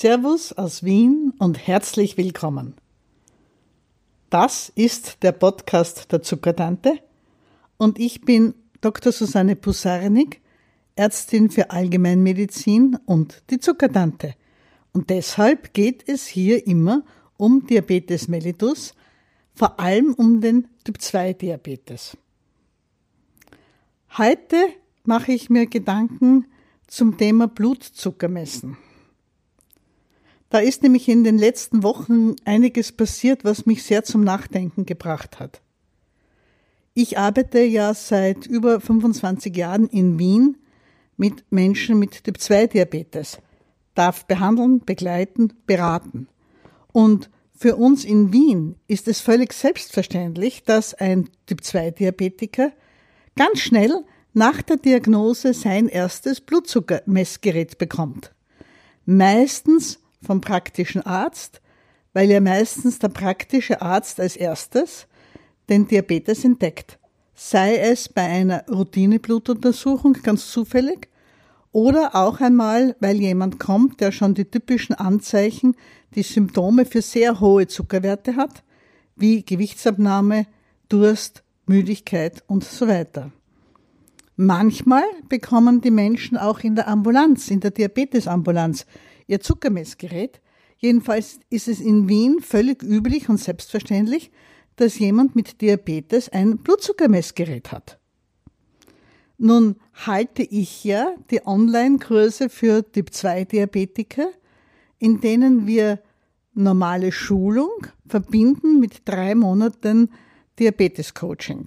Servus aus Wien und herzlich willkommen. Das ist der Podcast der Zuckertante und ich bin Dr. Susanne Pusarnik, Ärztin für Allgemeinmedizin und die Zuckertante. Und deshalb geht es hier immer um Diabetes mellitus, vor allem um den Typ 2 Diabetes. Heute mache ich mir Gedanken zum Thema Blutzucker messen. Da ist nämlich in den letzten Wochen einiges passiert, was mich sehr zum Nachdenken gebracht hat. Ich arbeite ja seit über 25 Jahren in Wien mit Menschen mit Typ 2 Diabetes, darf behandeln, begleiten, beraten. Und für uns in Wien ist es völlig selbstverständlich, dass ein Typ 2 Diabetiker ganz schnell nach der Diagnose sein erstes Blutzuckermessgerät bekommt. Meistens vom praktischen Arzt, weil ja meistens der praktische Arzt als erstes den Diabetes entdeckt. Sei es bei einer Routineblutuntersuchung ganz zufällig oder auch einmal, weil jemand kommt, der schon die typischen Anzeichen, die Symptome für sehr hohe Zuckerwerte hat, wie Gewichtsabnahme, Durst, Müdigkeit und so weiter. Manchmal bekommen die Menschen auch in der Ambulanz, in der Diabetesambulanz, ihr Zuckermessgerät. Jedenfalls ist es in Wien völlig üblich und selbstverständlich, dass jemand mit Diabetes ein Blutzuckermessgerät hat. Nun halte ich ja die Online-Kurse für Typ-2-Diabetiker, in denen wir normale Schulung verbinden mit drei Monaten Diabetes-Coaching.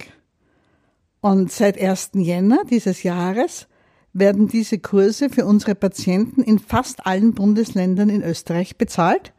Und seit 1. Jänner dieses Jahres werden diese Kurse für unsere Patienten in fast allen Bundesländern in Österreich bezahlt.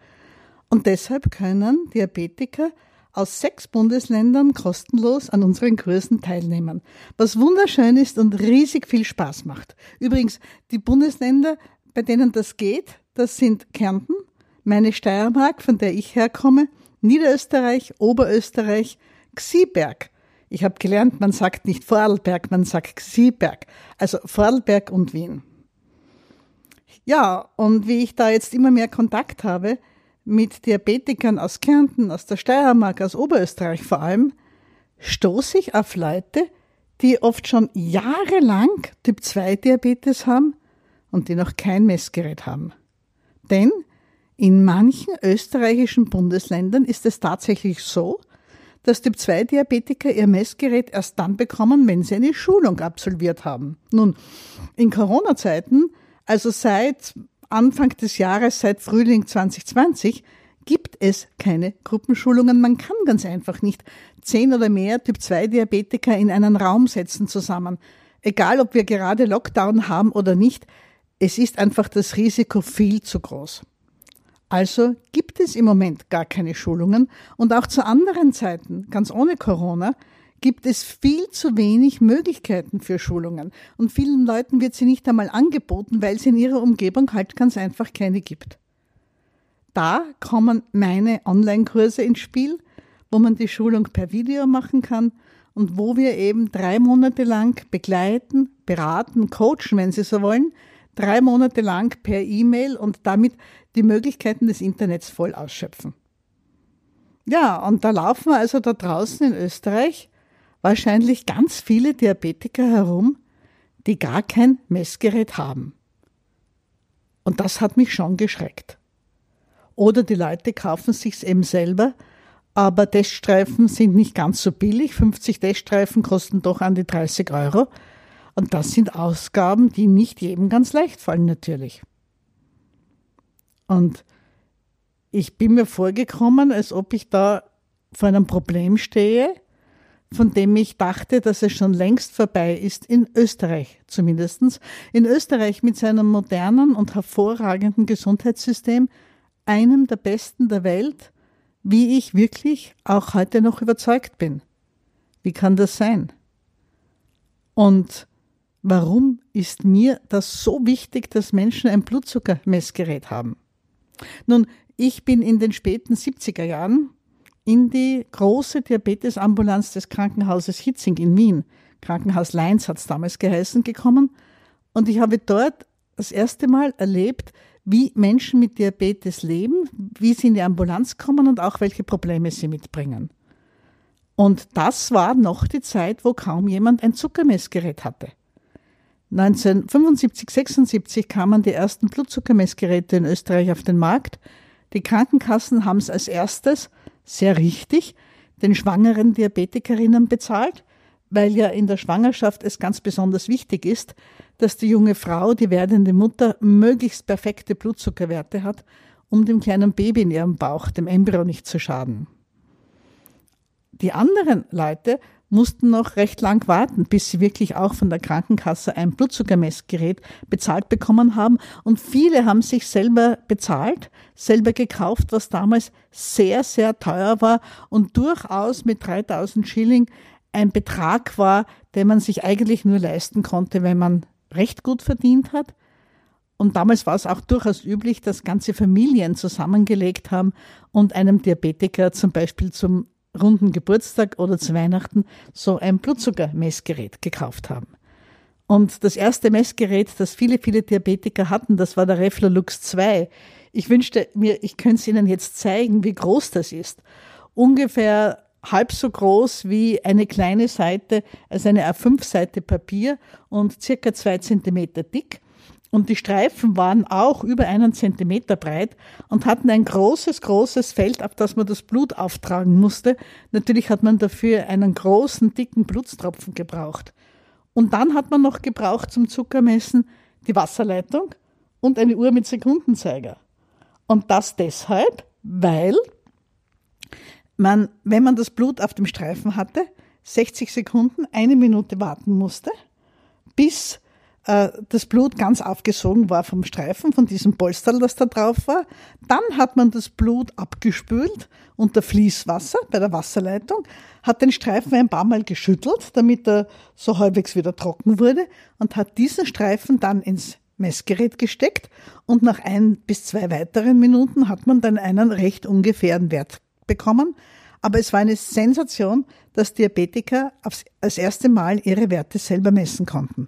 Und deshalb können Diabetiker aus sechs Bundesländern kostenlos an unseren Kursen teilnehmen, was wunderschön ist und riesig viel Spaß macht. Übrigens, die Bundesländer, bei denen das geht, das sind Kärnten, meine Steiermark, von der ich herkomme, Niederösterreich, Oberösterreich, Xieberg, ich habe gelernt, man sagt nicht Vorarlberg, man sagt Xieberg. Also Vorarlberg und Wien. Ja, und wie ich da jetzt immer mehr Kontakt habe mit Diabetikern aus Kärnten, aus der Steiermark, aus Oberösterreich vor allem, stoße ich auf Leute, die oft schon jahrelang Typ-2-Diabetes haben und die noch kein Messgerät haben. Denn in manchen österreichischen Bundesländern ist es tatsächlich so, dass Typ-2-Diabetiker ihr Messgerät erst dann bekommen, wenn sie eine Schulung absolviert haben. Nun, in Corona-Zeiten, also seit Anfang des Jahres, seit Frühling 2020, gibt es keine Gruppenschulungen. Man kann ganz einfach nicht zehn oder mehr Typ-2-Diabetiker in einen Raum setzen zusammen. Egal, ob wir gerade Lockdown haben oder nicht, es ist einfach das Risiko viel zu groß. Also gibt es im Moment gar keine Schulungen und auch zu anderen Zeiten, ganz ohne Corona, gibt es viel zu wenig Möglichkeiten für Schulungen. Und vielen Leuten wird sie nicht einmal angeboten, weil es in ihrer Umgebung halt ganz einfach keine gibt. Da kommen meine Online-Kurse ins Spiel, wo man die Schulung per Video machen kann und wo wir eben drei Monate lang begleiten, beraten, coachen, wenn Sie so wollen, drei Monate lang per E-Mail und damit die Möglichkeiten des Internets voll ausschöpfen. Ja, und da laufen also da draußen in Österreich wahrscheinlich ganz viele Diabetiker herum, die gar kein Messgerät haben. Und das hat mich schon geschreckt. Oder die Leute kaufen sich's eben selber, aber Teststreifen sind nicht ganz so billig. 50 Teststreifen kosten doch an die 30 Euro. Und das sind Ausgaben, die nicht jedem ganz leicht fallen, natürlich. Und ich bin mir vorgekommen, als ob ich da vor einem Problem stehe, von dem ich dachte, dass es schon längst vorbei ist, in Österreich zumindest. In Österreich mit seinem modernen und hervorragenden Gesundheitssystem, einem der besten der Welt, wie ich wirklich auch heute noch überzeugt bin. Wie kann das sein? Und warum ist mir das so wichtig, dass Menschen ein Blutzuckermessgerät haben? Nun, ich bin in den späten 70er Jahren in die große Diabetesambulanz des Krankenhauses Hitzing in Wien, Krankenhaus Leins hat es damals geheißen, gekommen und ich habe dort das erste Mal erlebt, wie Menschen mit Diabetes leben, wie sie in die Ambulanz kommen und auch welche Probleme sie mitbringen. Und das war noch die Zeit, wo kaum jemand ein Zuckermessgerät hatte. 1975, 76 kamen die ersten Blutzuckermessgeräte in Österreich auf den Markt. Die Krankenkassen haben es als erstes, sehr richtig, den schwangeren Diabetikerinnen bezahlt, weil ja in der Schwangerschaft es ganz besonders wichtig ist, dass die junge Frau, die werdende Mutter, möglichst perfekte Blutzuckerwerte hat, um dem kleinen Baby in ihrem Bauch, dem Embryo, nicht zu schaden. Die anderen Leute mussten noch recht lang warten, bis sie wirklich auch von der Krankenkasse ein Blutzuckermessgerät bezahlt bekommen haben. Und viele haben sich selber bezahlt, selber gekauft, was damals sehr, sehr teuer war und durchaus mit 3000 Schilling ein Betrag war, den man sich eigentlich nur leisten konnte, wenn man recht gut verdient hat. Und damals war es auch durchaus üblich, dass ganze Familien zusammengelegt haben und einem Diabetiker zum Beispiel zum runden Geburtstag oder zu Weihnachten so ein Blutzuckermessgerät gekauft haben. Und das erste Messgerät, das viele, viele Diabetiker hatten, das war der Reflolux 2. Ich wünschte mir, ich könnte es Ihnen jetzt zeigen, wie groß das ist. Ungefähr halb so groß wie eine kleine Seite, also eine A5-Seite Papier und circa zwei Zentimeter dick. Und die Streifen waren auch über einen Zentimeter breit und hatten ein großes, großes Feld, auf das man das Blut auftragen musste. Natürlich hat man dafür einen großen, dicken Blutstropfen gebraucht. Und dann hat man noch gebraucht zum Zuckermessen die Wasserleitung und eine Uhr mit Sekundenzeiger. Und das deshalb, weil man, wenn man das Blut auf dem Streifen hatte, 60 Sekunden, eine Minute warten musste, bis äh, das Blut ganz aufgesogen war vom Streifen, von diesem Polsterl, das da drauf war. Dann hat man das Blut abgespült unter Fließwasser bei der Wasserleitung, hat den Streifen ein paar Mal geschüttelt, damit er so halbwegs wieder trocken wurde und hat diesen Streifen dann ins Messgerät gesteckt und nach ein bis zwei weiteren Minuten hat man dann einen recht ungefähren Wert bekommen. Aber es war eine Sensation, dass Diabetiker als erste Mal ihre Werte selber messen konnten.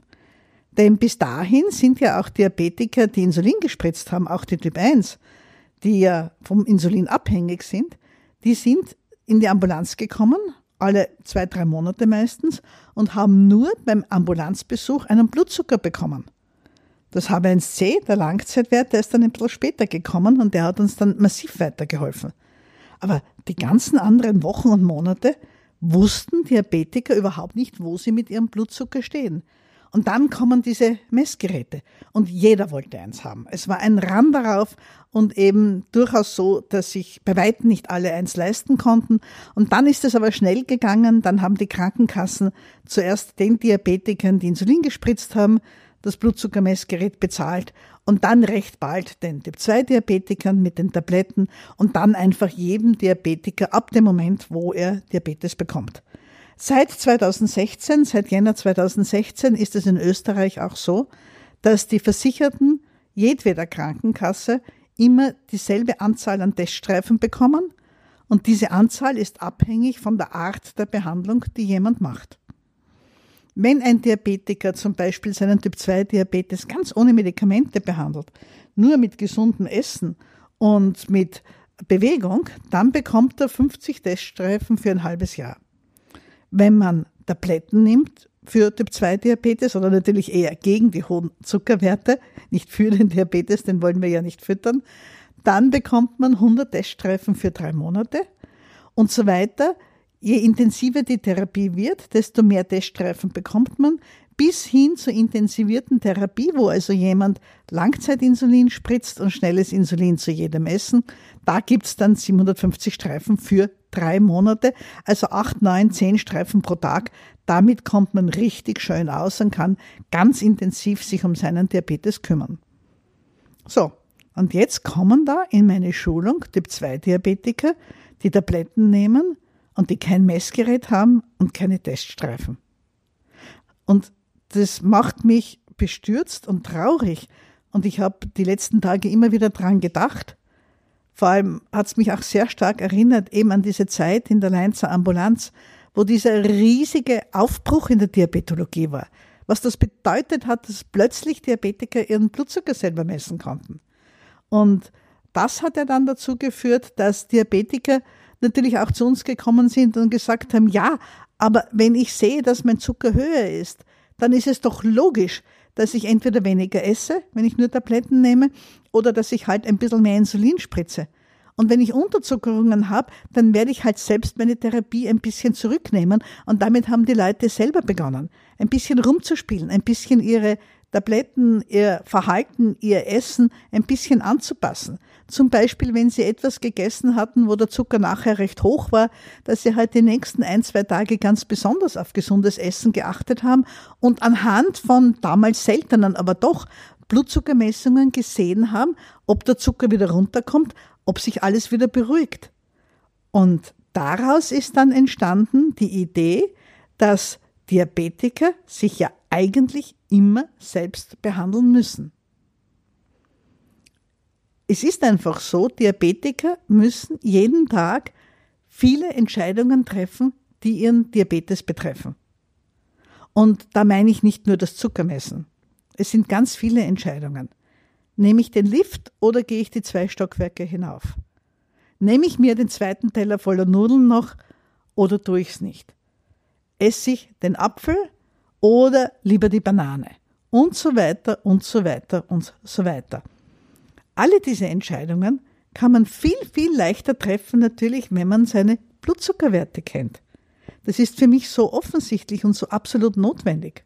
Denn bis dahin sind ja auch Diabetiker, die Insulin gespritzt haben, auch die Typ 1, die ja vom Insulin abhängig sind, die sind in die Ambulanz gekommen, alle zwei, drei Monate meistens, und haben nur beim Ambulanzbesuch einen Blutzucker bekommen. Das H1C, der Langzeitwert, der ist dann ein bisschen später gekommen und der hat uns dann massiv weitergeholfen. Aber die ganzen anderen Wochen und Monate wussten Diabetiker überhaupt nicht, wo sie mit ihrem Blutzucker stehen. Und dann kommen diese Messgeräte und jeder wollte eins haben. Es war ein Ran darauf und eben durchaus so, dass sich bei weitem nicht alle eins leisten konnten. Und dann ist es aber schnell gegangen. Dann haben die Krankenkassen zuerst den Diabetikern, die Insulin gespritzt haben, das Blutzuckermessgerät bezahlt und dann recht bald den Typ-2-Diabetikern mit den Tabletten und dann einfach jedem Diabetiker ab dem Moment, wo er Diabetes bekommt. Seit 2016, seit Jänner 2016 ist es in Österreich auch so, dass die Versicherten jedweder Krankenkasse immer dieselbe Anzahl an Teststreifen bekommen und diese Anzahl ist abhängig von der Art der Behandlung, die jemand macht. Wenn ein Diabetiker zum Beispiel seinen Typ-2-Diabetes ganz ohne Medikamente behandelt, nur mit gesundem Essen und mit Bewegung, dann bekommt er 50 Teststreifen für ein halbes Jahr wenn man Tabletten nimmt für Typ-2-Diabetes oder natürlich eher gegen die hohen Zuckerwerte, nicht für den Diabetes, den wollen wir ja nicht füttern, dann bekommt man 100 Teststreifen für drei Monate und so weiter. Je intensiver die Therapie wird, desto mehr Teststreifen bekommt man, bis hin zur intensivierten Therapie, wo also jemand Langzeitinsulin spritzt und schnelles Insulin zu jedem Essen. Da gibt's dann 750 Streifen für drei Monate, also acht, neun, zehn Streifen pro Tag. Damit kommt man richtig schön aus und kann ganz intensiv sich um seinen Diabetes kümmern. So, und jetzt kommen da in meine Schulung Typ-2-Diabetiker, die Tabletten nehmen und die kein Messgerät haben und keine Teststreifen. Und das macht mich bestürzt und traurig. Und ich habe die letzten Tage immer wieder dran gedacht. Vor allem hat es mich auch sehr stark erinnert, eben an diese Zeit in der Leinzer Ambulanz, wo dieser riesige Aufbruch in der Diabetologie war. Was das bedeutet hat, dass plötzlich Diabetiker ihren Blutzucker selber messen konnten. Und das hat ja dann dazu geführt, dass Diabetiker natürlich auch zu uns gekommen sind und gesagt haben, ja, aber wenn ich sehe, dass mein Zucker höher ist, dann ist es doch logisch, dass ich entweder weniger esse, wenn ich nur Tabletten nehme, oder dass ich halt ein bisschen mehr Insulin spritze. Und wenn ich Unterzuckerungen habe, dann werde ich halt selbst meine Therapie ein bisschen zurücknehmen. Und damit haben die Leute selber begonnen, ein bisschen rumzuspielen, ein bisschen ihre Tabletten, ihr Verhalten, ihr Essen ein bisschen anzupassen. Zum Beispiel, wenn sie etwas gegessen hatten, wo der Zucker nachher recht hoch war, dass sie halt die nächsten ein, zwei Tage ganz besonders auf gesundes Essen geachtet haben und anhand von damals seltenen, aber doch Blutzuckermessungen gesehen haben, ob der Zucker wieder runterkommt, ob sich alles wieder beruhigt. Und daraus ist dann entstanden die Idee, dass Diabetiker sich ja eigentlich immer selbst behandeln müssen. Es ist einfach so, Diabetiker müssen jeden Tag viele Entscheidungen treffen, die ihren Diabetes betreffen. Und da meine ich nicht nur das Zuckermessen. Es sind ganz viele Entscheidungen. Nehme ich den Lift oder gehe ich die zwei Stockwerke hinauf? Nehme ich mir den zweiten Teller voller Nudeln noch oder tue ich es nicht? Esse ich den Apfel oder lieber die Banane? Und so weiter und so weiter und so weiter. Alle diese Entscheidungen kann man viel, viel leichter treffen, natürlich, wenn man seine Blutzuckerwerte kennt. Das ist für mich so offensichtlich und so absolut notwendig.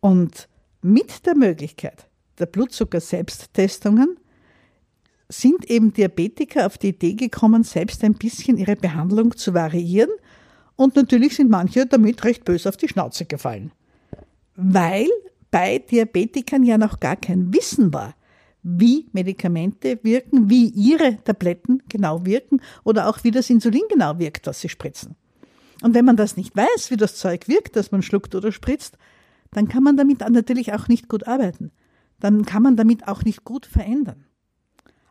Und mit der Möglichkeit der Blutzucker-Selbsttestungen sind eben Diabetiker auf die Idee gekommen, selbst ein bisschen ihre Behandlung zu variieren. Und natürlich sind manche damit recht böse auf die Schnauze gefallen. Weil bei Diabetikern ja noch gar kein Wissen war, wie Medikamente wirken, wie ihre Tabletten genau wirken oder auch wie das Insulin genau wirkt, was sie spritzen. Und wenn man das nicht weiß, wie das Zeug wirkt, das man schluckt oder spritzt, dann kann man damit natürlich auch nicht gut arbeiten. Dann kann man damit auch nicht gut verändern.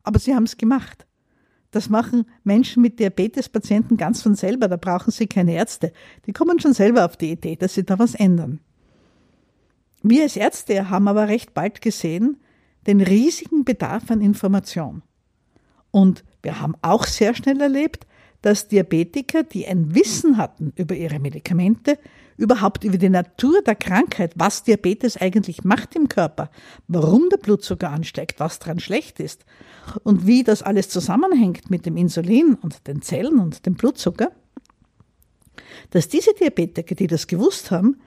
Aber sie haben es gemacht. Das machen Menschen mit Diabetespatienten ganz von selber, da brauchen sie keine Ärzte. Die kommen schon selber auf die Idee, dass sie da was ändern. Wir als Ärzte haben aber recht bald gesehen, den riesigen Bedarf an Information. Und wir haben auch sehr schnell erlebt, dass Diabetiker, die ein Wissen hatten über ihre Medikamente, überhaupt über die Natur der Krankheit, was Diabetes eigentlich macht im Körper, warum der Blutzucker ansteigt, was daran schlecht ist und wie das alles zusammenhängt mit dem Insulin und den Zellen und dem Blutzucker, dass diese Diabetiker, die das gewusst haben,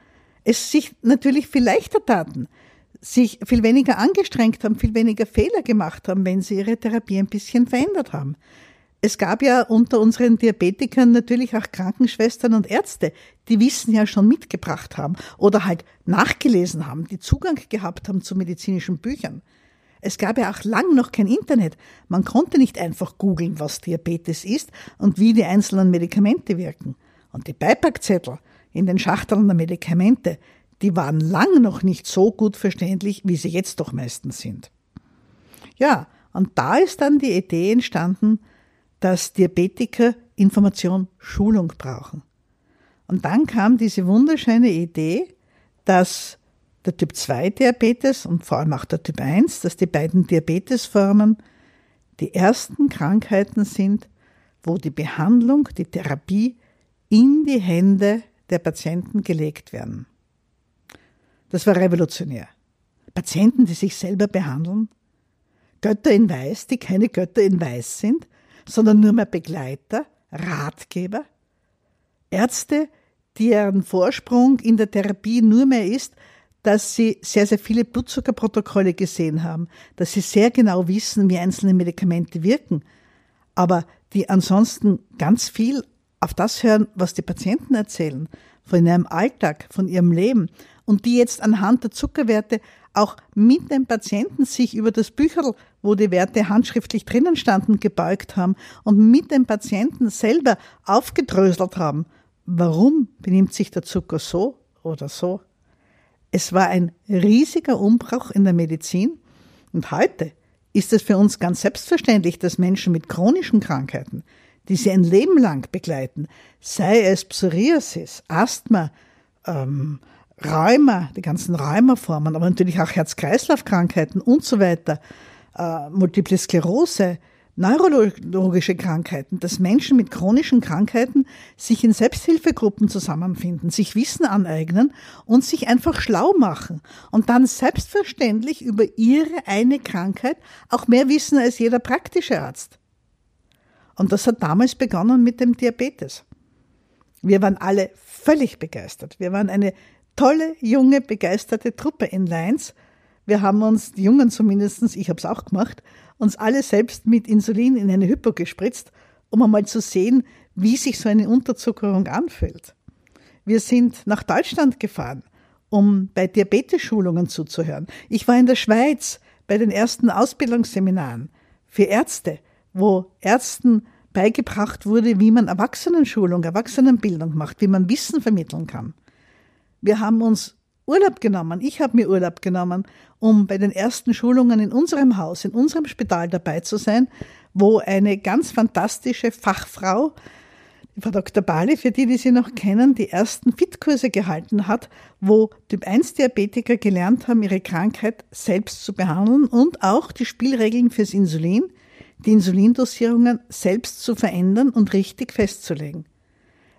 es sich natürlich viel leichter taten, sich viel weniger angestrengt haben, viel weniger Fehler gemacht haben, wenn sie ihre Therapie ein bisschen verändert haben. Es gab ja unter unseren Diabetikern natürlich auch Krankenschwestern und Ärzte, die Wissen ja schon mitgebracht haben oder halt nachgelesen haben, die Zugang gehabt haben zu medizinischen Büchern. Es gab ja auch lang noch kein Internet. Man konnte nicht einfach googeln, was Diabetes ist und wie die einzelnen Medikamente wirken. Und die Beipackzettel in den Schachteln der Medikamente, die waren lang noch nicht so gut verständlich, wie sie jetzt doch meistens sind. Ja, und da ist dann die Idee entstanden, dass Diabetiker Information, Schulung brauchen. Und dann kam diese wunderschöne Idee, dass der Typ 2 Diabetes und vor allem auch der Typ 1, dass die beiden Diabetesformen die ersten Krankheiten sind, wo die Behandlung, die Therapie in die Hände der Patienten gelegt werden. Das war revolutionär. Patienten, die sich selber behandeln, Götter in Weiß, die keine Götter in Weiß sind, sondern nur mehr Begleiter, Ratgeber, Ärzte, deren Vorsprung in der Therapie nur mehr ist, dass sie sehr, sehr viele Blutzuckerprotokolle gesehen haben, dass sie sehr genau wissen, wie einzelne Medikamente wirken, aber die ansonsten ganz viel auf das hören, was die Patienten erzählen, von ihrem Alltag, von ihrem Leben und die jetzt anhand der Zuckerwerte auch mit dem Patienten sich über das Bücherl, wo die Werte handschriftlich drinnen standen, gebeugt haben und mit dem Patienten selber aufgedröselt haben. Warum benimmt sich der Zucker so oder so? Es war ein riesiger Umbruch in der Medizin und heute ist es für uns ganz selbstverständlich, dass Menschen mit chronischen Krankheiten, die sie ein Leben lang begleiten, sei es Psoriasis, Asthma, ähm, Rheuma, die ganzen Rheumaformen, aber natürlich auch Herz-Kreislauf-Krankheiten und so weiter, äh, Multiple Sklerose, neurologische Krankheiten, dass Menschen mit chronischen Krankheiten sich in Selbsthilfegruppen zusammenfinden, sich Wissen aneignen und sich einfach schlau machen und dann selbstverständlich über ihre eine Krankheit auch mehr wissen als jeder praktische Arzt. Und das hat damals begonnen mit dem Diabetes. Wir waren alle völlig begeistert. Wir waren eine tolle, junge, begeisterte Truppe in Leins. Wir haben uns, die Jungen zumindestens, ich habe es auch gemacht, uns alle selbst mit Insulin in eine Hypo gespritzt, um einmal zu sehen, wie sich so eine Unterzuckerung anfühlt. Wir sind nach Deutschland gefahren, um bei Diabetes-Schulungen zuzuhören. Ich war in der Schweiz bei den ersten Ausbildungsseminaren für Ärzte, wo Ärzten beigebracht wurde, wie man Erwachsenenschulung, Erwachsenenbildung macht, wie man Wissen vermitteln kann. Wir haben uns Urlaub genommen. Ich habe mir Urlaub genommen, um bei den ersten Schulungen in unserem Haus, in unserem Spital dabei zu sein, wo eine ganz fantastische Fachfrau, Frau Dr. Bali, für die, die sie noch kennen, die ersten Fitkurse gehalten hat, wo Typ-1-Diabetiker gelernt haben, ihre Krankheit selbst zu behandeln und auch die Spielregeln fürs Insulin, die Insulindosierungen selbst zu verändern und richtig festzulegen.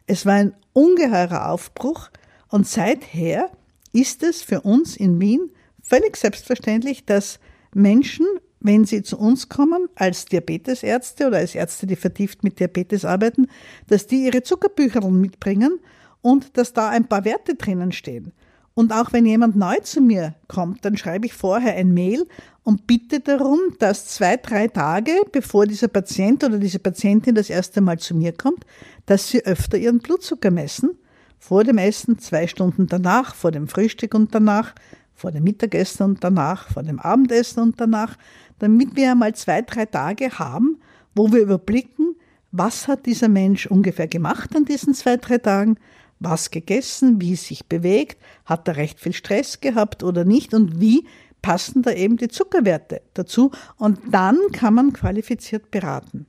Es war ein ungeheurer Aufbruch und seither ist es für uns in Wien völlig selbstverständlich, dass Menschen, wenn sie zu uns kommen, als Diabetesärzte oder als Ärzte, die vertieft mit Diabetes arbeiten, dass die ihre Zuckerbücher mitbringen und dass da ein paar Werte drinnen stehen. Und auch wenn jemand neu zu mir kommt, dann schreibe ich vorher ein Mail und bitte darum, dass zwei, drei Tage, bevor dieser Patient oder diese Patientin das erste Mal zu mir kommt, dass sie öfter ihren Blutzucker messen vor dem Essen, zwei Stunden danach, vor dem Frühstück und danach, vor dem Mittagessen und danach, vor dem Abendessen und danach, damit wir einmal zwei, drei Tage haben, wo wir überblicken, was hat dieser Mensch ungefähr gemacht an diesen zwei, drei Tagen, was gegessen, wie sich bewegt, hat er recht viel Stress gehabt oder nicht und wie passen da eben die Zuckerwerte dazu und dann kann man qualifiziert beraten.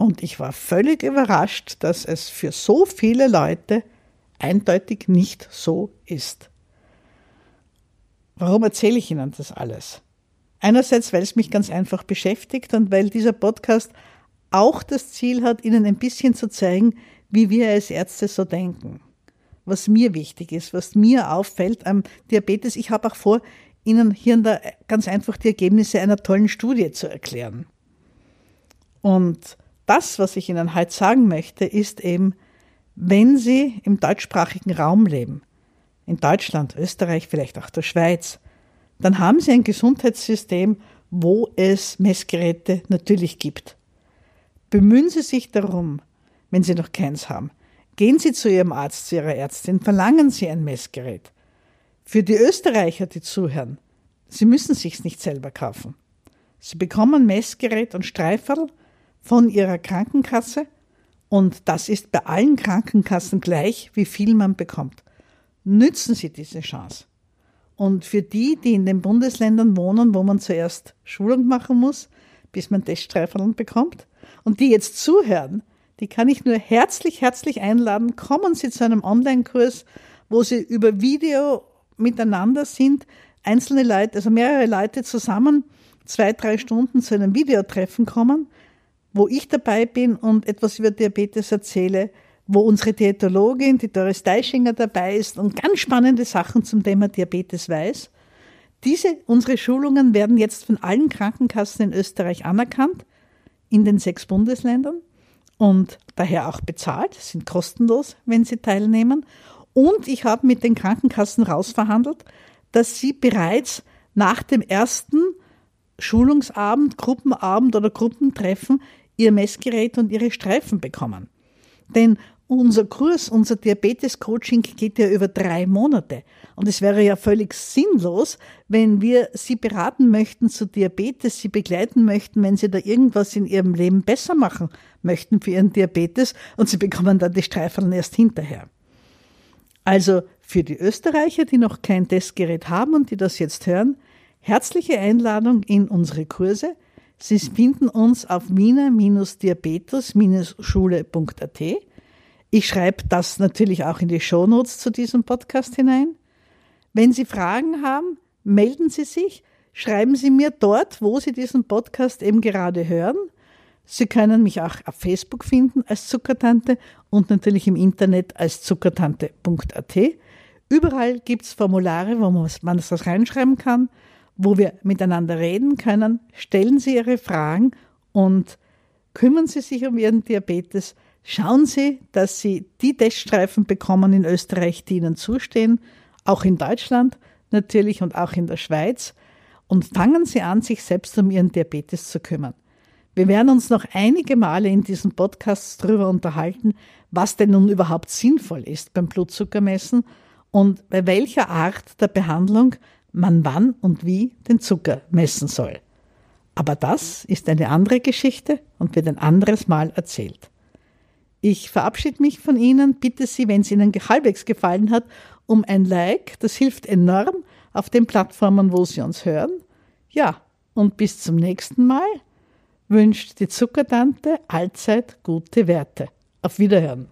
Und ich war völlig überrascht, dass es für so viele Leute eindeutig nicht so ist. Warum erzähle ich Ihnen das alles? Einerseits, weil es mich ganz einfach beschäftigt und weil dieser Podcast auch das Ziel hat, Ihnen ein bisschen zu zeigen, wie wir als Ärzte so denken. Was mir wichtig ist, was mir auffällt am Diabetes. Ich habe auch vor, Ihnen hier und da ganz einfach die Ergebnisse einer tollen Studie zu erklären. Und das, was ich Ihnen heute sagen möchte, ist eben, wenn Sie im deutschsprachigen Raum leben, in Deutschland, Österreich, vielleicht auch der Schweiz, dann haben Sie ein Gesundheitssystem, wo es Messgeräte natürlich gibt. Bemühen Sie sich darum, wenn Sie noch keins haben. Gehen Sie zu Ihrem Arzt, zu Ihrer Ärztin, verlangen Sie ein Messgerät. Für die Österreicher, die zuhören, Sie müssen sich's nicht selber kaufen. Sie bekommen Messgerät und Streiferl von ihrer Krankenkasse und das ist bei allen Krankenkassen gleich, wie viel man bekommt. Nützen Sie diese Chance. Und für die, die in den Bundesländern wohnen, wo man zuerst Schulung machen muss, bis man Teststreifen bekommt, und die jetzt zuhören, die kann ich nur herzlich, herzlich einladen. Kommen Sie zu einem Online-Kurs, wo Sie über Video miteinander sind, einzelne Leute, also mehrere Leute zusammen, zwei, drei Stunden zu einem Videotreffen kommen wo ich dabei bin und etwas über Diabetes erzähle, wo unsere Diätologin, die Doris Deischinger, dabei ist und ganz spannende Sachen zum Thema Diabetes weiß. Diese, unsere Schulungen werden jetzt von allen Krankenkassen in Österreich anerkannt, in den sechs Bundesländern und daher auch bezahlt, sind kostenlos, wenn sie teilnehmen. Und ich habe mit den Krankenkassen rausverhandelt, dass sie bereits nach dem ersten Schulungsabend, Gruppenabend oder Gruppentreffen ihr Messgerät und ihre Streifen bekommen. Denn unser Kurs, unser Diabetes-Coaching geht ja über drei Monate. Und es wäre ja völlig sinnlos, wenn wir Sie beraten möchten zu Diabetes, Sie begleiten möchten, wenn Sie da irgendwas in Ihrem Leben besser machen möchten für Ihren Diabetes und Sie bekommen dann die Streifen erst hinterher. Also für die Österreicher, die noch kein Testgerät haben und die das jetzt hören, herzliche Einladung in unsere Kurse. Sie finden uns auf wiener-diabetes-schule.at. Ich schreibe das natürlich auch in die Shownotes zu diesem Podcast hinein. Wenn Sie Fragen haben, melden Sie sich. schreiben Sie mir dort, wo Sie diesen Podcast eben gerade hören. Sie können mich auch auf Facebook finden als Zuckertante und natürlich im Internet als zuckertante.at. Überall gibt es Formulare, wo man das reinschreiben kann, wo wir miteinander reden können. Stellen Sie Ihre Fragen und kümmern Sie sich um Ihren Diabetes. Schauen Sie, dass Sie die Teststreifen bekommen in Österreich, die Ihnen zustehen, auch in Deutschland natürlich und auch in der Schweiz. Und fangen Sie an, sich selbst um Ihren Diabetes zu kümmern. Wir werden uns noch einige Male in diesen Podcasts darüber unterhalten, was denn nun überhaupt sinnvoll ist beim Blutzuckermessen und bei welcher Art der Behandlung man wann und wie den Zucker messen soll. Aber das ist eine andere Geschichte und wird ein anderes Mal erzählt. Ich verabschiede mich von Ihnen, bitte Sie, wenn es Ihnen halbwegs gefallen hat, um ein Like. Das hilft enorm auf den Plattformen, wo Sie uns hören. Ja, und bis zum nächsten Mal wünscht die Zuckertante allzeit gute Werte. Auf Wiederhören.